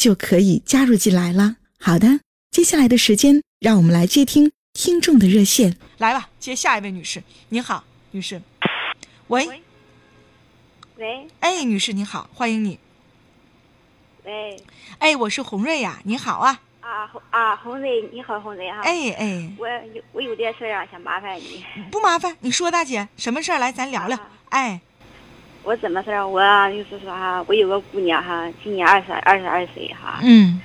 就可以加入进来了。好的，接下来的时间，让我们来接听听众的热线。来吧，接下一位女士。你好，女士。喂。喂。哎，女士你好，欢迎你。喂。哎，我是洪瑞呀，你好啊。啊啊，红瑞，你好，红瑞哈。哎哎，我有我有点事儿啊，想麻烦你。不麻烦，你说大姐，什么事儿来，咱聊聊。哎，我怎么事儿？我就是说哈，我有个姑娘哈，今年二十二十二岁哈。嗯。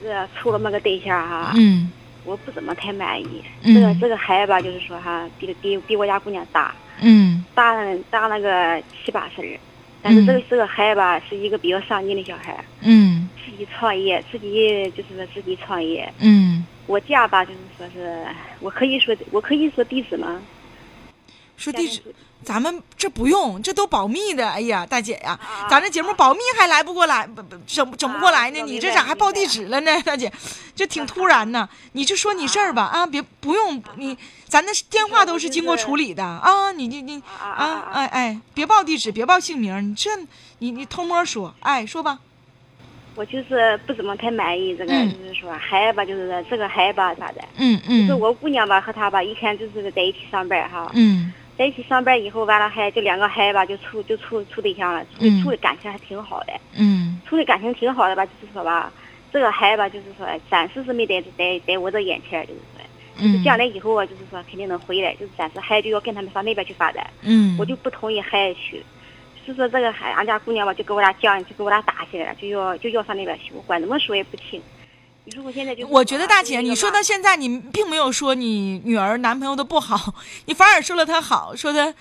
就是处了么个对象哈。嗯。我不怎么太满意。嗯。这个这个孩子吧，就是说哈，比比比我家姑娘大。嗯。大大那个七八岁，但是这个这个孩子吧，是一个比较上进的小孩。嗯。自己创业，自己就是说自己创业。嗯，我家吧，就是说是我可以说，我可以说地址吗？说地址，咱们这不用，这都保密的。哎呀，大姐呀，咱这节目保密还来不过来，不不整整不过来呢。你这咋还报地址了呢，大姐？这挺突然呢。你就说你事儿吧，啊，别不用你，咱那电话都是经过处理的啊。你你你啊哎哎，别报地址，别报姓名，你这你你偷摸说，哎，说吧。我就是不怎么太满意这个，就是说孩子吧，就是说这个孩子吧啥的，嗯嗯，就是我姑娘吧和他吧以前就是在一起上班哈，嗯，在一起上班以后完了还就两个孩子吧就处就处处对象了，处处的感情还挺好的，嗯，处的感情挺好的吧，就是说吧，这个孩子吧就是说暂时是没在在在我这眼前，就是说，就是将来以后啊就是说肯定能回来，就是暂时孩子就要跟他们上那边去发展，嗯，我就不同意孩子去。就说这个孩，俺家姑娘吧，就跟我俩犟，就跟我俩打起来了，就要就要上那边去。我管怎么说也不听。你说我现在就……我觉得大姐，你说到现在，你并没有说你女儿男朋友的不好，你反而说了他好，说他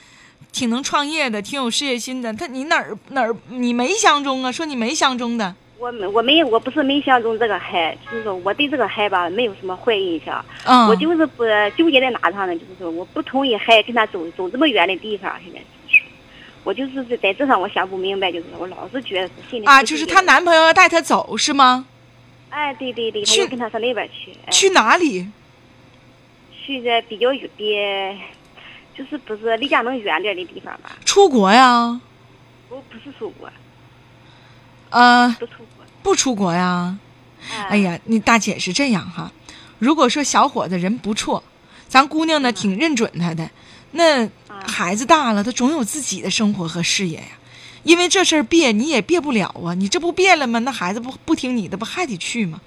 挺能创业的，挺有事业心的。他你哪儿哪儿你没相中啊？说你没相中的。我没我没我不是没相中这个孩，就是说我对这个孩吧没有什么坏印象。嗯。我就是不纠结在哪上呢？就是说我不同意孩跟他走走这么远的地方，现在。我就是在在这上，我想不明白，就是我老是觉得心里啊，就是她男朋友要带她走是吗？哎，对对对，去跟他上那边去。去哪里？去的比较远，的就是不是离家能远点的地方吧？出国呀？不，不是出国。呃，不出国。不出国呀？哎呀，你大姐是这样哈，如果说小伙子人不错，咱姑娘呢挺认准他的，那。孩子大了，他总有自己的生活和事业呀。因为这事儿别你也别不了啊，你这不别了吗？那孩子不不听你的，不还得去吗？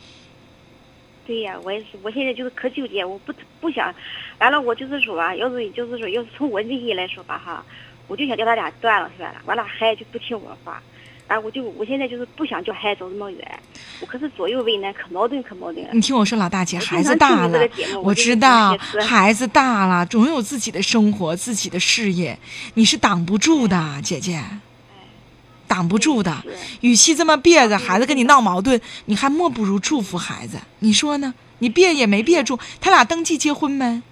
对呀，我也是，我现在就是可纠结，我不不想，完了我就是说吧，要是就是说，要是从我的意来说吧哈，我就想叫他俩断了算了，完了孩子就不听我话。哎，我就我现在就是不想叫孩子走这么远，我可是左右为难，可矛盾可矛盾。你听我说，老大姐，孩子大了，我知道孩子大了，总有自己的生活、自己的事业，你是挡不住的，姐姐，挡不住的。与其这么憋着，孩子跟你闹矛盾，你还莫不如祝福孩子。你说呢？你憋也没憋住，他俩登记结婚没？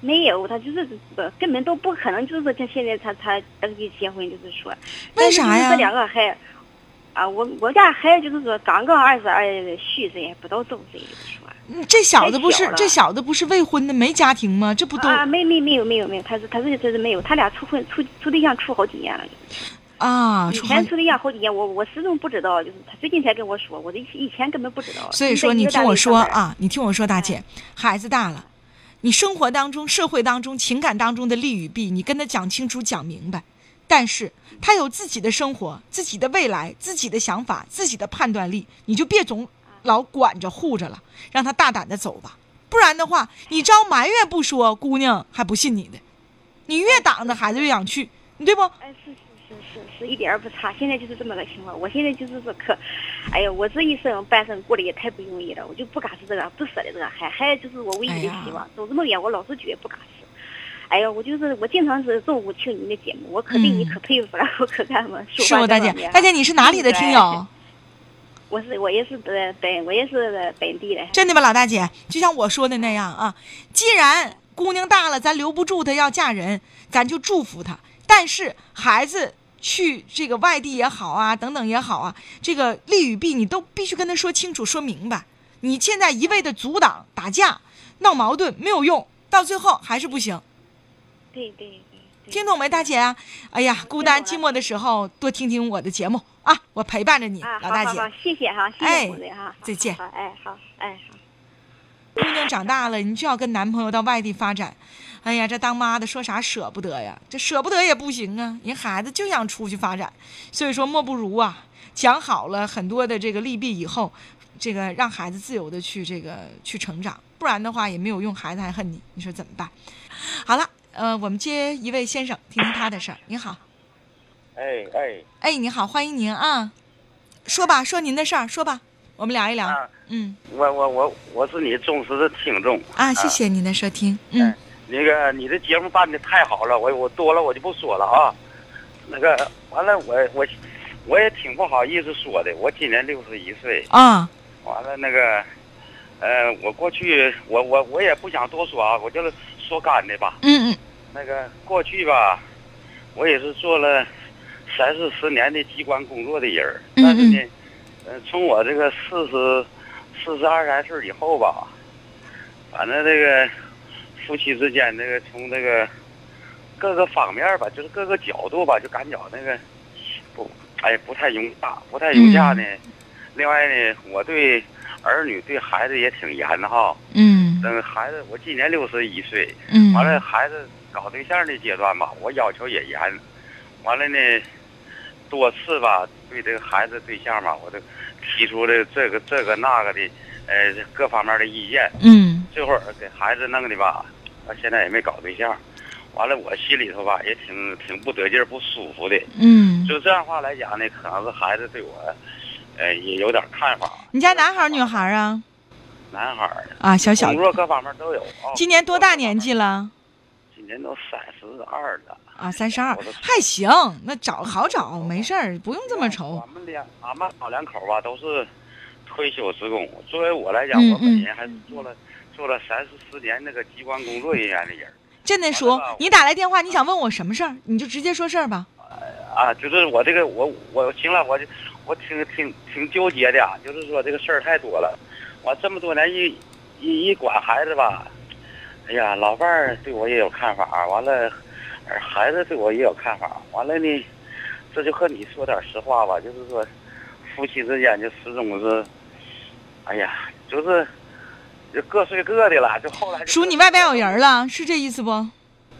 没有，他就是不根本都不可能，就是他现在他他登记结婚，就是说，为啥呀？这两个孩，啊，我我家孩子就是说刚刚二十二虚岁，不到周岁，就是说。这小子不是这小子不是未婚的，没家庭吗？这不都啊？没没没有没有没有，他是他是他是没有，他俩处婚处处对象处好几年了。啊，以前处对象好几年，我我始终不知道，就是他最近才跟我说，我这以前根本不知道。所以说，你听我说啊，你听我说，大姐，孩子大了。你生活当中、社会当中、情感当中的利与弊，你跟他讲清楚、讲明白。但是他有自己的生活、自己的未来、自己的想法、自己的判断力，你就别总老管着护着了，让他大胆的走吧。不然的话，你招埋怨不说，姑娘还不信你的。你越挡着，孩子越想去，你对不？哎，是是是一点儿不差。现在就是这么个情况。我现在就是说可，哎呀，我这一生半生过得也太不容易了，我就不敢是这个，不舍得这个孩，孩子就是我唯一的希望。走这么远，我老是觉得不敢死。哎呀，我就是我经常是中午听您的节目，我可对你可佩服了，我可干嘛？是我大姐，大姐你是哪里的听友？我是我也是本本我也是本地的。真的吧，老大姐？就像我说的那样啊，既然姑娘大了，咱留不住她要嫁人，咱就祝福她。但是孩子去这个外地也好啊，等等也好啊，这个利与弊你都必须跟他说清楚、说明白。你现在一味的阻挡、打架、闹矛盾没有用，到最后还是不行。对对对。听懂没，大姐？哎呀，孤单寂寞的时候多听听我的节目啊，我陪伴着你，老大姐。谢谢哈，谢谢红哈，再见。好，哎，好，哎，好。姑娘长大了，你就要跟男朋友到外地发展。哎呀，这当妈的说啥舍不得呀？这舍不得也不行啊，人孩子就想出去发展。所以说，莫不如啊，讲好了很多的这个利弊以后，这个让孩子自由的去这个去成长，不然的话也没有用，孩子还恨你，你说怎么办？好了。呃，我们接一位先生，听听他的事儿。您好，哎哎哎，你好，欢迎您啊，说吧，说您的事儿，说吧，我们聊一聊。嗯，我我我我是你忠实的听众啊，谢谢您的收听。嗯，那个你的节目办的太好了，我我多了我就不说了啊。那个完了，我我我也挺不好意思说的，我今年六十一岁啊。完了，那个呃，我过去我我我也不想多说啊，我就是。说干的吧，嗯嗯，那个过去吧，我也是做了三四十年的机关工作的人儿，但是呢，呃，从我这个四十四十二三岁以后吧，反正这个夫妻之间那个从那个各个方面吧，就是各个角度吧，就感觉那个不，哎，不太融洽，不太融洽呢。另外呢，我对儿女对孩子也挺严的哈，嗯。等孩子，我今年六十一岁，嗯，完了孩子搞对象的阶段吧，我要求也严，完了呢，多次吧，对这个孩子对象吧，我都提出了这个这个那个的，呃，各方面的意见，嗯，这会儿给孩子弄的吧，我现在也没搞对象，完了我心里头吧也挺挺不得劲儿、不舒服的，嗯，就这样话来讲呢，可能是孩子对我，呃，也有点看法。你家男孩女孩啊？男孩啊，小小工作各方面都有啊。今年多大年纪了？今年都三十二了。啊，三十二还行，那找好找，没事儿，不用这么愁。俺们两俺们老两口吧，都是退休职工。作为我来讲，我本人还是做了做了三四十年那个机关工作人员的人。真的叔，你打来电话，你想问我什么事儿？你就直接说事儿吧。啊，就是我这个我我行了，我就我挺挺挺纠结的，就是说这个事儿太多了。我这么多年一一一管孩子吧，哎呀，老伴儿对我也有看法，完了，孩子对我也有看法，完了呢，这就和你说点实话吧，就是说，夫妻之间就始终是，哎呀，就是就各睡各的了，就后来。叔，你外边有人了，是这意思不？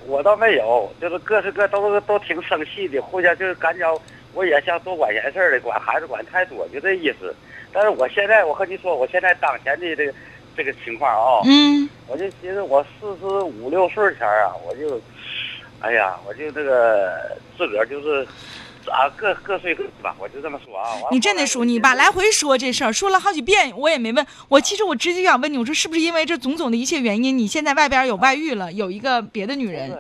我倒没有，就是各睡各，都都挺生气的，互相就是感觉我也像多管闲事的，管孩子管太多，就这意思。但是我现在，我和你说，我现在当前的这个这个情况啊，嗯，我就寻思，我四十五六岁前啊，我就，哎呀，我就这个自个儿就是，啊，各各睡各吧，我就这么说啊。你真的说，你吧，来回说这事儿，说了好几遍，我也没问。我其实我直接想问你，我说是不是因为这种种的一切原因，你现在外边有外遇了，有一个别的女人？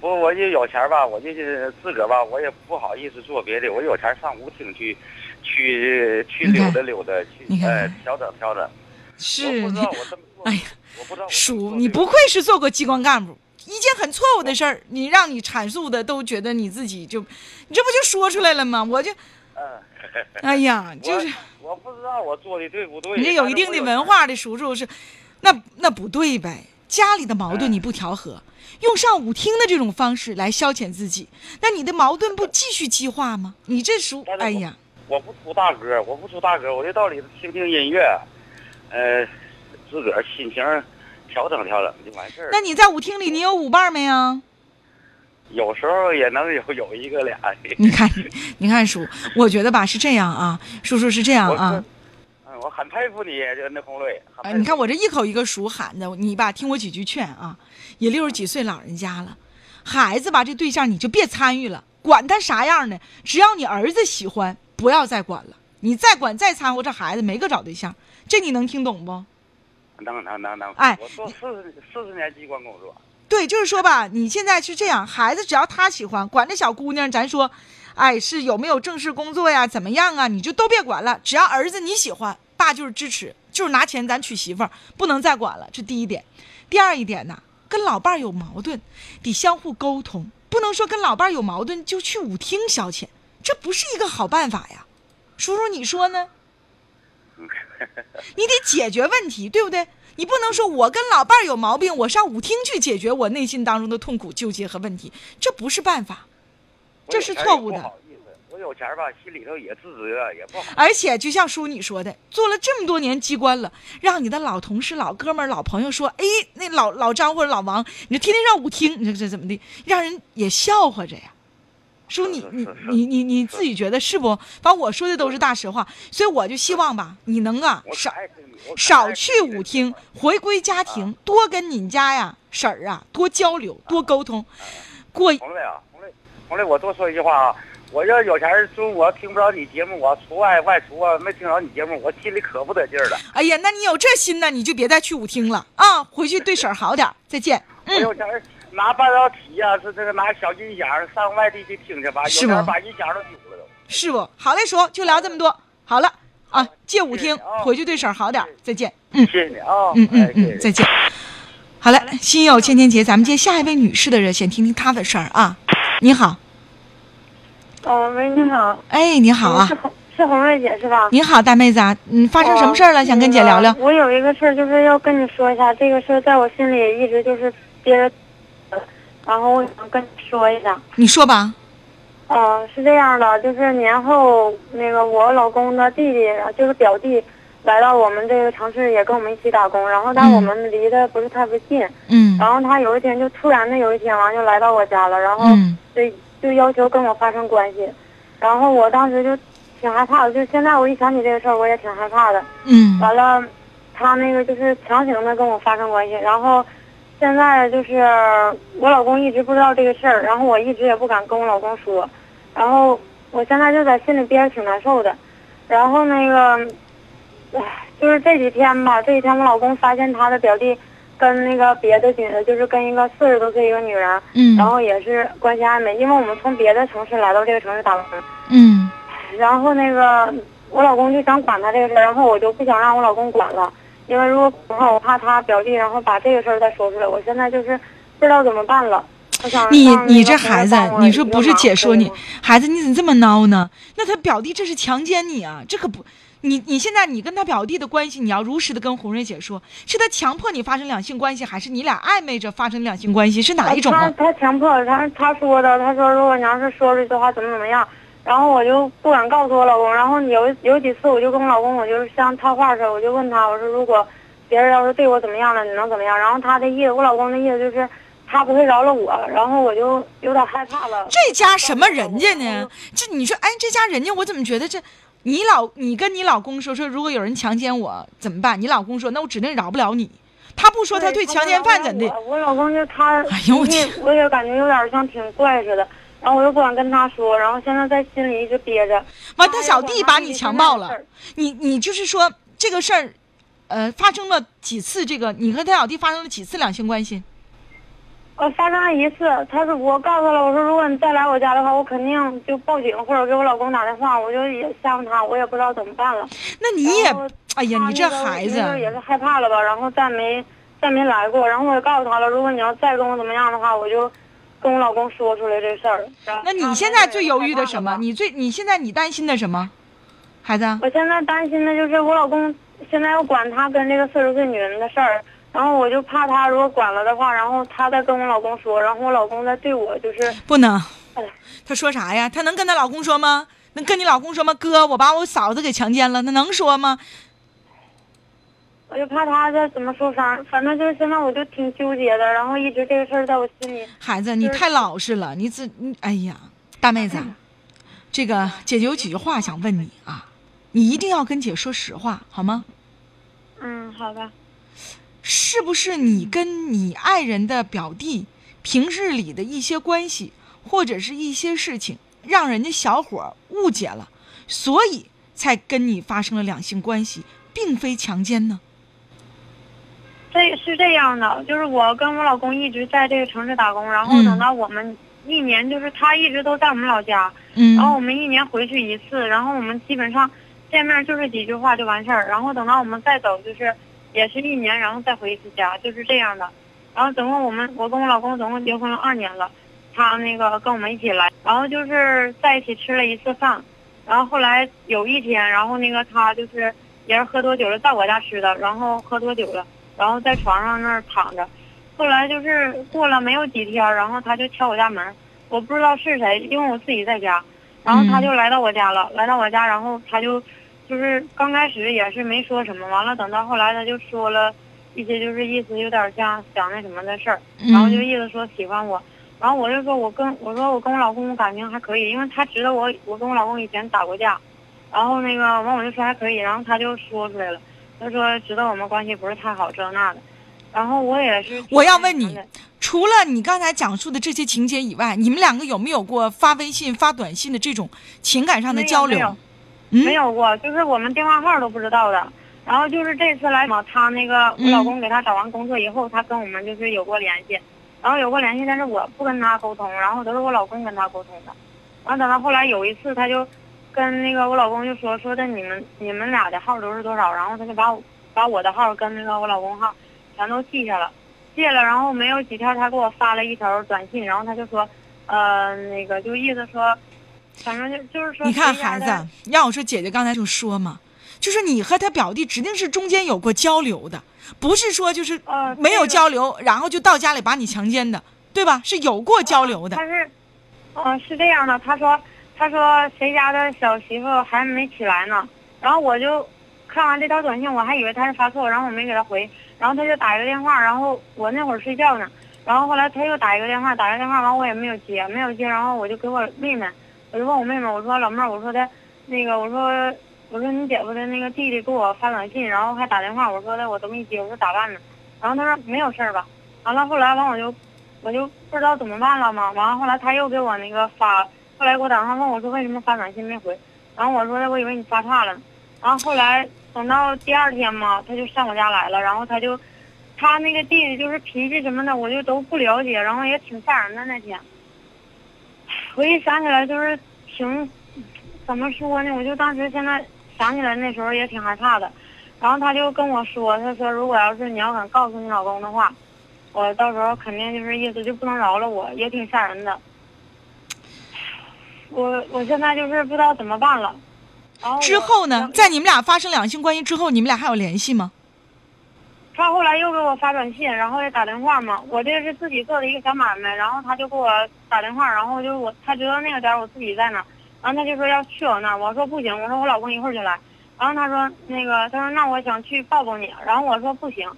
不，我就有钱吧，我就自个儿吧，我也不好意思做别的，我有钱上舞厅去。去去溜达溜达，去哎调整调整。是，哎呀，我不知道。叔，你不愧是做过机关干部，一件很错误的事儿，你让你阐述的都觉得你自己就，你这不就说出来了吗？我就，嗯，哎呀，就是我不知道我做的对不对。你这有一定的文化的叔叔是，那那不对呗？家里的矛盾你不调和，用上舞厅的这种方式来消遣自己，那你的矛盾不继续激化吗？你这叔，哎呀。我不出大歌，我不出大歌，我就到里头听听音乐，呃，自个儿心情调整调整就完事儿。那你在舞厅里，你有舞伴没有？有时候也能有有一个俩。你看，你看叔，我觉得吧是这样啊，叔叔是这样啊。嗯，我我很佩服你，这个那红瑞。哎，佩服你看我这一口一个叔喊的，你吧，听我几句劝啊，也六十几岁老人家了，孩子吧，这对象你就别参与了，管他啥样的，只要你儿子喜欢，不要再管了。你再管再掺和，这孩子没个找对象，这你能听懂不？能能能能。哎我做四十四十年机关工作，对，就是说吧，你现在是这样，孩子只要他喜欢，管这小姑娘，咱说，哎，是有没有正式工作呀，怎么样啊，你就都别管了，只要儿子你喜欢，爸就是支持，就是拿钱咱娶媳妇儿，不能再管了，这第一点。第二一点呢，跟老伴儿有矛盾，得相互沟通，不能说跟老伴儿有矛盾就去舞厅消遣，这不是一个好办法呀。叔叔，你说呢？你得解决问题，对不对？你不能说我跟老伴儿有毛病，我上舞厅去解决我内心当中的痛苦、纠结和问题，这不是办法。这是错误的不好意思，我有钱吧，心里头也自责，也不好。而且就像叔你说的，做了这么多年机关了，让你的老同事、老哥们儿、老朋友说，哎，那老老张或者老王，你就天天上舞厅，你说这怎么的，让人也笑话着呀。叔，你你你你你自己觉得是不？反正我说的都是大实话，所以我就希望吧，你能啊少少去舞厅，回归家庭，多跟你家呀婶儿啊多交流，多沟通，过红瑞啊，红瑞，红瑞，我多说一句话啊。我要有钱儿，就我听不着你节目，我出外外出啊，没听着你节目，我心里可不得劲儿了。哎呀，那你有这心呢，你就别再去舞厅了啊！回去对婶儿好点儿，再见。我有钱儿拿半导体呀、是这个拿小音响上外地去听去吧，有是吗钱把音响都丢了都。是不？好嘞，叔，就聊这么多。好了啊，借舞厅谢谢啊回去对婶儿好点儿，再见。嗯谢谢你啊，嗯嗯嗯，再见。好嘞，心有千千结，咱们接下一位女士的热线，听听她的事儿啊。你好，哦，喂，你好，哎，你好啊是，红是红瑞姐是吧？你好，大妹子啊，嗯，发生什么事儿了？哦想跟姐聊聊那。个我有一个事儿，就是要跟你说一下，这个事儿在我心里一直就是憋着，然后我想跟你说一下。你说吧。嗯、是这样的，就是年后那个我老公的弟弟，就是表弟，来到我们这个城市也跟我们一起打工，然后但嗯我们离得不是特别近，嗯然后他有一天就突然的有一天完就来到我家了，然后嗯就就要求跟我发生关系，然后我当时就挺害怕的，就现在我一想起这个事儿，我也挺害怕的。嗯完了，他那个就是强行的跟我发生关系，然后现在就是我老公一直不知道这个事儿，然后我一直也不敢跟我老公说，然后我现在就在心里憋着挺难受的，然后那个，唉，就是这几天吧，这几天我老公发现他的表弟跟那个别的女的，就是跟一个四十多岁一个女人，嗯然后也是关系暧昧，因为我们从别的城市来到这个城市打工。嗯然后那个我老公就想管他这个事儿，然后我就不想让我老公管了，因为如果管的话，我怕他表弟然后把这个事儿再说出来，我现在就是不知道怎么办了。你你这孩子你说不是姐说你孩子，你怎么这么孬呢？那他表弟这是强奸你啊！这可不，你你现在你跟他表弟的关系，你要如实的跟红瑞姐说，是他强迫你发生两性关系，还是你俩暧昧着发生两性关系？是哪一种啊？他他强迫他他说的，他说如果你要是说出去的话，怎么怎么样。然后我就不敢告诉我老公，然后有有几次我就跟我老公，我就是像套话似的，我就问他，我说如果别人要是对我怎么样了，你能怎么样？然后他的意思，我老公的意思就是他不会饶了我，然后我就有点害怕了。这家什么人家呢？这你说，哎，这家人家我怎么觉得这？你老你跟你老公说说，如果有人强奸我怎么办？你老公说，那我指定饶不了你。他不说他对强奸犯怎的？我我老公就他，哎呦我脾气天我也感觉有点像挺怪似的，然后我又不敢跟他说，然后现在在心里一直憋着。完，他小弟把你强暴了，你你就是说这个事儿，呃，发生了几次？这个你和他小弟发生了几次两性关系？呃，发生了一次，他说我告诉他了，我说如果你再来我家的话，我肯定就报警或者给我老公打电话，我就也吓唬他，我也不知道怎么办了。那你也，哎呀，你这孩子也是害怕了吧，然后再没再没来过，然后我也告诉他了，如果你要再跟我怎么样的话，我就跟我老公说出来这事儿。那你现在最犹豫的？什么你最你现在你担心的什么？孩子，我现在担心的就是我老公现在要管他跟这个四十岁女人的事儿，然后我就怕他如果管了的话，然后他再跟我老公说，然后我老公再对我就是，不能哎。他说啥呀？他能跟他老公说吗？能跟你老公说吗？哥，我把我嫂子给强奸了，那能说吗？我就怕他再怎么受伤，反正就是现在我就挺纠结的，然后一直这个事儿在我心里。孩子，你太老实了，你自你哎呀，大妹子啊，这个姐姐有几句话想问你啊。你一定要跟姐说实话，好吗？嗯，好的。是不是你跟你爱人的表弟平日里的一些关系，或者是一些事情，让人家小伙误解了，所以才跟你发生了两性关系，并非强奸呢？这是这样的，就是我跟我老公一直在这个城市打工，然后等到我们一年，就是他一直都在我们老家，嗯然后我们一年回去一次，然后我们基本上见面就是几句话就完事儿，然后等到我们再走就是也是一年，然后再回一次家，就是这样的。然后总共我们我跟我老公总共结婚了二年了，他那个跟我们一起来，然后就是在一起吃了一次饭，然后后来有一天，然后那个他就是也是喝多酒了，在我家吃的，然后喝多酒了，然后在床上那儿躺着，后来就是过了没有几天，然后他就敲我家门，我不知道是谁，因为我自己在家，然后他就来到我家了，来到我家，然后他就就是刚开始也是没说什么，完了等到后来他就说了一些就是意思有点像想那什么的事儿，然后就意思说喜欢我，然后我就说我跟我说我跟我老公感情还可以，因为他知道我我跟我老公以前打过架，然后那个完我就说还可以，然后他就说出来了，他说知道我们关系不是太好这那的，然后我也是我要问你除了你刚才讲述的这些情节以外，你们两个有没有过发微信、发短信的这种情感上的交流？没有嗯没有过，就是我们电话号都不知道的。然后就是这次来嘛，他那个我老公给他找完工作以后，他跟我们就是有过联系，然后有过联系，但是我不跟他沟通，然后都是我老公跟他沟通的。然后等到后来有一次，他就跟那个我老公就说说的你们你们俩的号都是多少，然后他就把我把我的号跟那个我老公号全都记下了，记了，然后没有几天他给我发了一条短信，然后他就说，呃，那个就意思说，反正就就是说你看孩子，让我说姐姐刚才就说嘛，就是你和他表弟指定是中间有过交流的，不是说就是呃没有交流，然后就到家里把你强奸的，对吧？是有过交流的。他是，嗯、是这样的，他说，他说谁家的小媳妇还没起来呢，然后我就看完这条短信，我还以为他是发错，然后我没给他回，然后他就打一个电话，然后我那会儿睡觉呢，然后后来他又打一个电话，打一个电话完我也没有接，没有接，然后我就给我妹妹，我就问我妹妹，我说老妹儿，我说的，那个我说我说你姐夫的那个弟弟给我发短信，然后还打电话，我说的我都没接，我说咋办呢？然后他说没有事儿吧，完了后来完我就我就不知道怎么办了嘛，完了后来他又给我那个发，后来给我打电话问我说为什么发短信没回，然后我说我以为你发差了，然后后来等到第二天嘛，他就上我家来了，然后他就他那个弟弟就是脾气什么的我就都不了解，然后也挺吓人的那天，我一想起来就是挺怎么说呢，我就当时现在想起来那时候也挺害怕的，然后他就跟我说，他说如果要是你要敢告诉你老公的话。我到时候肯定就是意思就不能饶了我，也挺吓人的。我我现在就是不知道怎么办了。然后之后呢，在你们俩发生两性关系之后，你们俩还有联系吗？他后来又给我发短信，然后也打电话嘛。我这是自己做的一个小买卖，然后他就给我打电话，然后就我他知道那个点儿我自己在哪儿，然后他就说要去我那儿，我说不行，我说我老公一会儿就来。然后他说那个他说那我想去抱抱你，然后我说不行，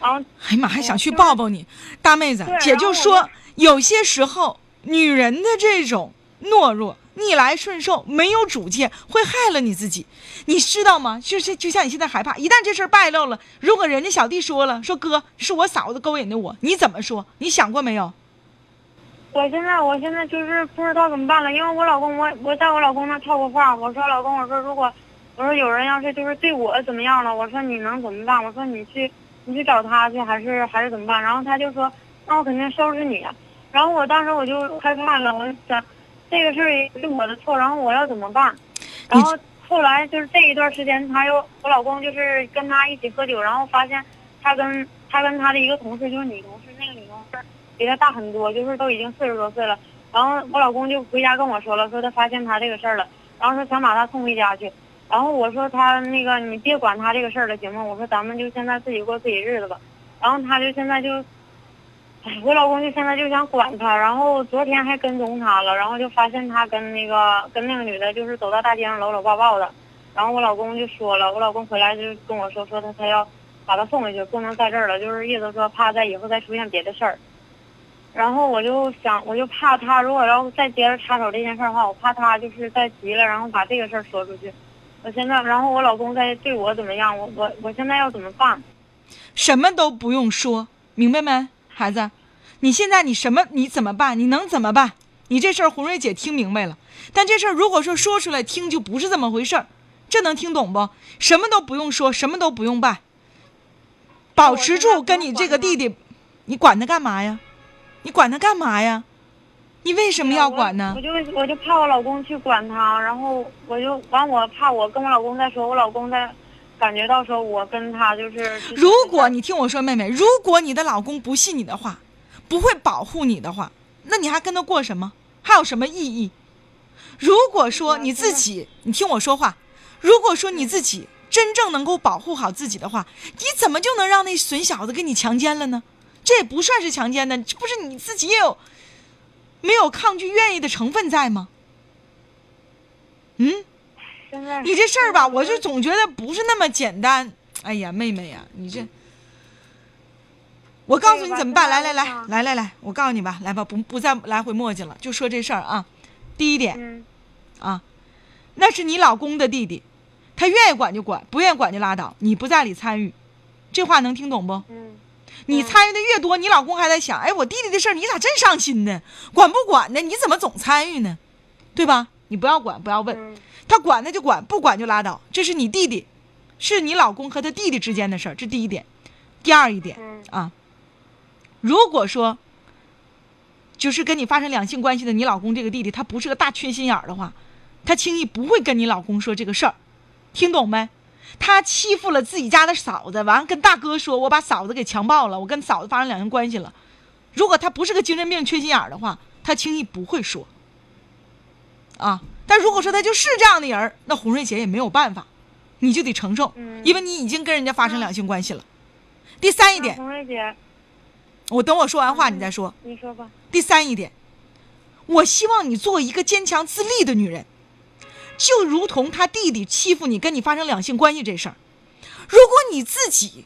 然后哎呀妈，还想去抱抱你，大妹子，姐就说就，有些时候女人的这种懦弱、逆来顺受、没有主见，会害了你自己，你知道吗？就是就像你现在害怕，一旦这事儿败露了，如果人家小弟说了，说哥是我嫂子勾引的我，你怎么说？你想过没有？我现在我现在就是不知道怎么办了，因为我老公我我在我老公那套过话，我说老公我说如果我说有人要是就是对我怎么样了，我说你能怎么办？我说你去你去找他去还是还是怎么办？然后他就说那我肯定收拾你，然后我当时我就害怕了，我就想这个事儿也是我的错，然后我要怎么办？然后后来就是这一段时间，他又我老公就是跟他一起喝酒，然后发现他跟他跟他的一个同事就是女同事，那个女同事比他大很多，就是都已经四十多岁了。然后我老公就回家跟我说了，说他发现他这个事儿了，然后说想把他送回家去。然后我说他那个你别管他这个事儿了，行吗？我说咱们就现在自己过自己日子吧。然后他就现在就，我老公就现在就想管他，然后昨天还跟踪他了，然后就发现他跟那个跟那个女的，就是走到大街上搂搂抱抱的。然后我老公就说了，我老公回来就跟我说，说他他要把他送回去，不能在这儿了，就是意思说怕在以后再出现别的事儿。然后我就想，我就怕他如果要再接着插手这件事儿的话，我怕他就是再急了，然后把这个事儿说出去。我现在，然后我老公在对我怎么样？我我我现在要怎么办？什么都不用说，明白没，孩子？你现在你什么你怎么办？你能怎么办？你这事儿红瑞姐听明白了，但这事儿如果说说出来听就不是这么回事儿，这能听懂不？什么都不用说，什么都不用办，保持住跟你这个弟弟，你管他干嘛呀？你管他干嘛呀？你为什么要管呢我？就我就怕我老公去管他，然后我就完我怕我跟我老公再说，我老公再感觉到说我跟他就是。如果你听我说，妹妹，如果你的老公不信你的话，不会保护你的话，那你还跟他过什么？还有什么意义？如果说你自己，你听我说话，如果说你自己真正能够保护好自己的话，你怎么就能让那损小子给你强奸了呢？这也不算是强奸呢，这不是你自己也有没有抗拒、愿意的成分在吗？嗯，你这事儿吧，我就总觉得不是那么简单。哎呀，妹妹呀，你这，我告诉你怎么办？来来来来来来，我告诉你吧，来吧，不不再来回磨叽了，就说这事儿啊。第一点嗯啊，那是你老公的弟弟，他愿意管就管，不愿意管就拉倒，你不在里参与，这话能听懂不？嗯你参与的越多，你老公还在想，哎，我弟弟的事儿你咋真上心呢？管不管呢？你怎么总参与呢？对吧？你不要管，不要问，嗯他管那就管，不管就拉倒。这是你弟弟，是你老公和他弟弟之间的事儿，这第一点。第二一点嗯啊，如果说就是跟你发生两性关系的你老公这个弟弟，他不是个大缺心眼儿的话，他轻易不会跟你老公说这个事儿，听懂没？他欺负了自己家的嫂子，完跟大哥说：“我把嫂子给强暴了，我跟嫂子发生两性关系了。”如果他不是个精神病、缺心眼儿的话，他轻易不会说。啊，但如果说他就是这样的人儿，那洪瑞杰也没有办法，你就得承受，嗯因为你已经跟人家发生两性关系了。第三一点，洪瑞杰，我等我说完话你再说。你说吧。第三一点，我希望你做一个坚强自立的女人，就如同他弟弟欺负你、跟你发生两性关系这事儿，如果你自己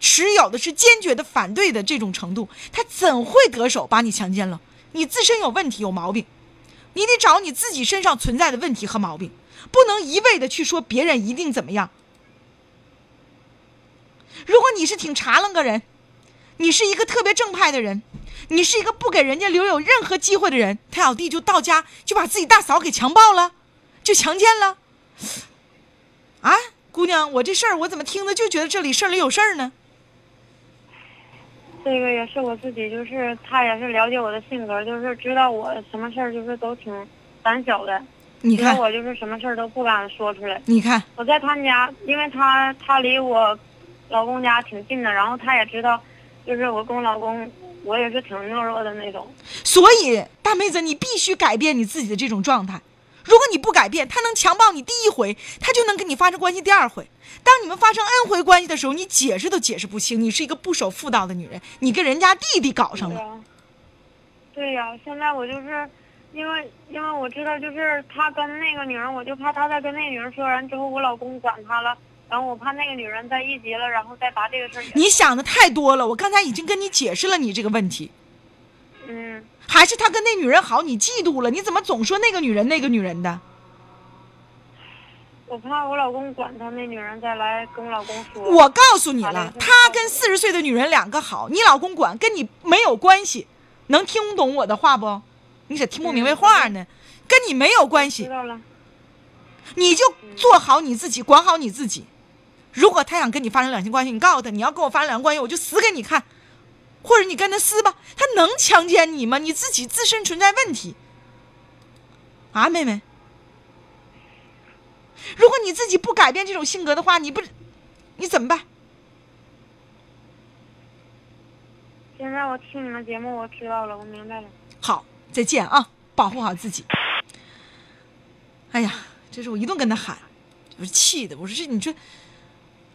持有的是坚决的反对的这种程度，他怎会得手把你强奸了？你自身有问题、有毛病，你得找你自己身上存在的问题和毛病，不能一味的去说别人一定怎么样。如果你是挺查楞个人，你是一个特别正派的人，你是一个不给人家留有任何机会的人，他小弟就到家就把自己大嫂给强暴了，就强奸了。啊，姑娘，我这事儿我怎么听着就觉得这里事儿里有事儿呢？这个也是我自己，就是他也是了解我的性格，就是知道我什么事儿就是都挺胆小的，你看，我就是什么事儿都不敢说出来。你看，我在他家，因为他他离我老公家挺近的，然后他也知道，就是我跟我老公，我也是挺懦弱的那种。所以大妹子，你必须改变你自己的这种状态。如果你不改变，他能强暴你第一回，他就能跟你发生关系第二回。当你们发生 n 回关系的时候，你解释都解释不清，你是一个不守妇道的女人，你跟人家弟弟搞上了。对呀、现在我就是，因为因为我知道，就是他跟那个女人，我就怕他再跟那个女人说完之后，我老公管他了，然后我怕那个女人再一急了，然后再把这个事儿。你想的太多了，我刚才已经跟你解释了你这个问题。嗯，还是他跟那女人好，你嫉妒了？你怎么总说那个女人那个女人的？我怕我老公管他那女人再来跟我老公说。我告诉你了，他跟四十岁的女人两个好，你老公管，跟你没有关系。能听懂我的话不？你咋听不明白话呢？跟你没有关系知，道了。你就做好你自己，管好你自己。如果他想跟你发生两性关系，你告诉他，你要跟我发生两性关系，我就死给你看。或者你跟他撕吧，他能强奸你吗？你自己自身存在问题。啊，妹妹，如果你自己不改变这种性格的话，你不，你怎么办？现在我听你们节目，我知道了，我明白了。好，再见啊，保护好自己。哎呀，这是我一顿跟他喊，我是气的。我说这你说，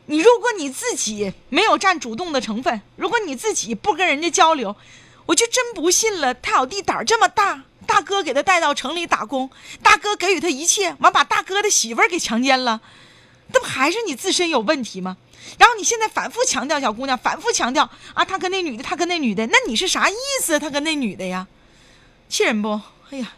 你如果你自己没有占主动的成分，如果你自己不跟人家交流，我就真不信了。他小弟胆儿这么大，大哥给他带到城里打工，大哥给予他一切，完把大哥的媳妇儿给强奸了，那不还是你自身有问题吗？然后你现在反复强调，小姑娘反复强调啊，他跟那女的，他跟那女的，那你是啥意思？他跟那女的呀，气人不？哎呀，